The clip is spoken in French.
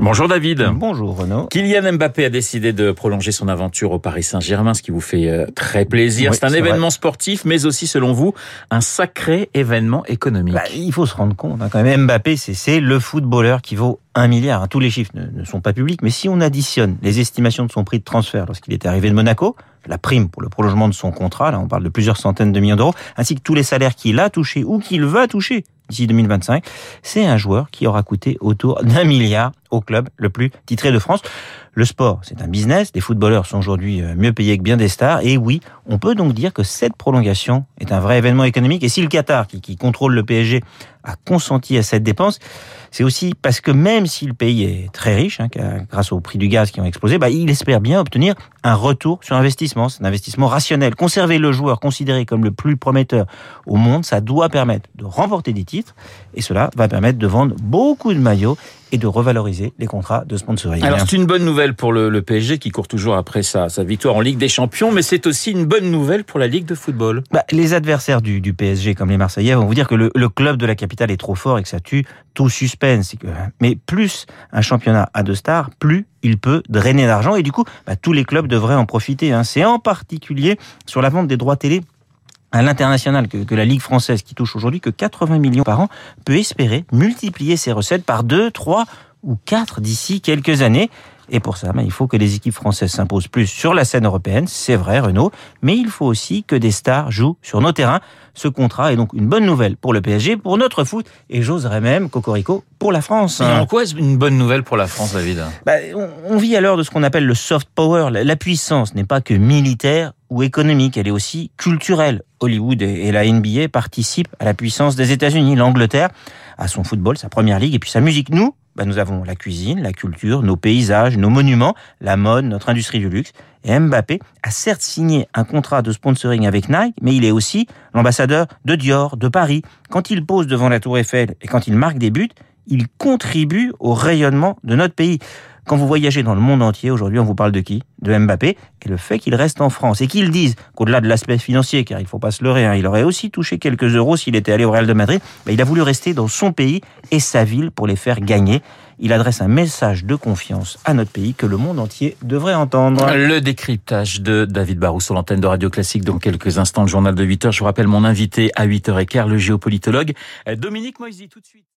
Bonjour David. Bonjour Renaud. Kylian Mbappé a décidé de prolonger son aventure au Paris Saint-Germain, ce qui vous fait euh, très plaisir. Oui, c'est un événement sportif, mais aussi, selon vous, un sacré événement économique. Bah, il faut se rendre compte, hein, quand même, Mbappé, c'est- c'est le footballeur qui vaut un milliard. hein. Tous les chiffres ne, ne sont pas publics, mais si on additionne les estimations de son prix de transfert lorsqu'il était arrivé de Monaco, la prime pour le prolongement de son contrat, là on parle de plusieurs centaines de millions d'euros, ainsi que tous les salaires qu'il a touchés ou qu'il va toucher d'ici 2025, c'est un joueur qui aura coûté autour d'un milliard au club le plus titré de France. Le sport, c'est un business. Les footballeurs sont aujourd'hui euh, mieux payés que bien des stars. Et oui, on peut donc dire que cette prolongation est un vrai événement économique. Et si le Qatar, qui, qui contrôle le PSG, a consenti à cette dépense, c'est aussi parce que même si le pays est très riche, hein, grâce au prix du gaz qui ont explosé, bah, il espère bien obtenir un retour sur investissement. C'est un investissement rationnel. Conserver le joueur considéré comme le plus prometteur au monde, ça doit permettre de remporter des titres. Et cela va permettre de vendre beaucoup de maillots et de revaloriser les contrats de sponsoring. Alors c'est une bonne nouvelle pour le, le PSG qui court toujours après sa, sa victoire en Ligue des Champions, mais c'est aussi une bonne nouvelle pour la Ligue de football. Bah, les adversaires du, du PSG, comme les Marseillais, vont vous dire que le, le club de la capitale est trop fort et que ça tue tout suspense. Mais plus un championnat a de stars, plus il peut drainer d'argent. Et du coup, bah, tous les clubs devraient en profiter. hein. C'est en particulier sur la vente des droits télé à l'international que, la Ligue française, qui touche aujourd'hui que 80 millions par an, peut espérer multiplier ses recettes par 2, 3 ou 4 d'ici quelques années. Et pour ça, ben, il faut que les équipes françaises s'imposent plus sur la scène européenne, c'est vrai Renault, mais il faut aussi que des stars jouent sur nos terrains. Ce contrat est donc une bonne nouvelle pour le PSG, pour notre foot, et j'oserais même, Cocorico, pour la France. Et en quoi est-ce une bonne nouvelle pour la France, David? Bah, on, vit à l'heure de ce qu'on appelle le soft power. La, puissance n'est pas que militaire ou économique, elle est aussi culturelle. Hollywood et, la NBA participent à la puissance des États-Unis. L'Angleterre a son football, sa première ligue et puis sa musique. Nous, bah, nous avons la cuisine, la culture, nos paysages, nos monuments, la mode, notre industrie du luxe. Et Mbappé a certes signé un contrat de sponsoring avec Nike, mais il est aussi l'ambassadeur de Dior, de Paris. Quand il pose devant la Tour Eiffel et quand il marque des buts, il contribue au rayonnement de notre pays. Quand vous voyagez dans le monde entier, aujourd'hui, on vous parle de qui? De Mbappé. Et le fait qu'il reste en France et qu'il dise qu'au-delà de l'aspect financier, car il faut pas se leurrer, hein, il aurait aussi touché quelques euros s'il était allé au Real de Madrid, bah, il a voulu rester dans son pays et sa ville pour les faire gagner. Il adresse un message de confiance à notre pays que le monde entier devrait entendre. Le décryptage de David Barrou sur l'antenne de Radio Classique dans quelques instants, le journal de 8h. Je vous rappelle mon invité à 8h15, le géopolitologue Dominique Moisy, tout de suite.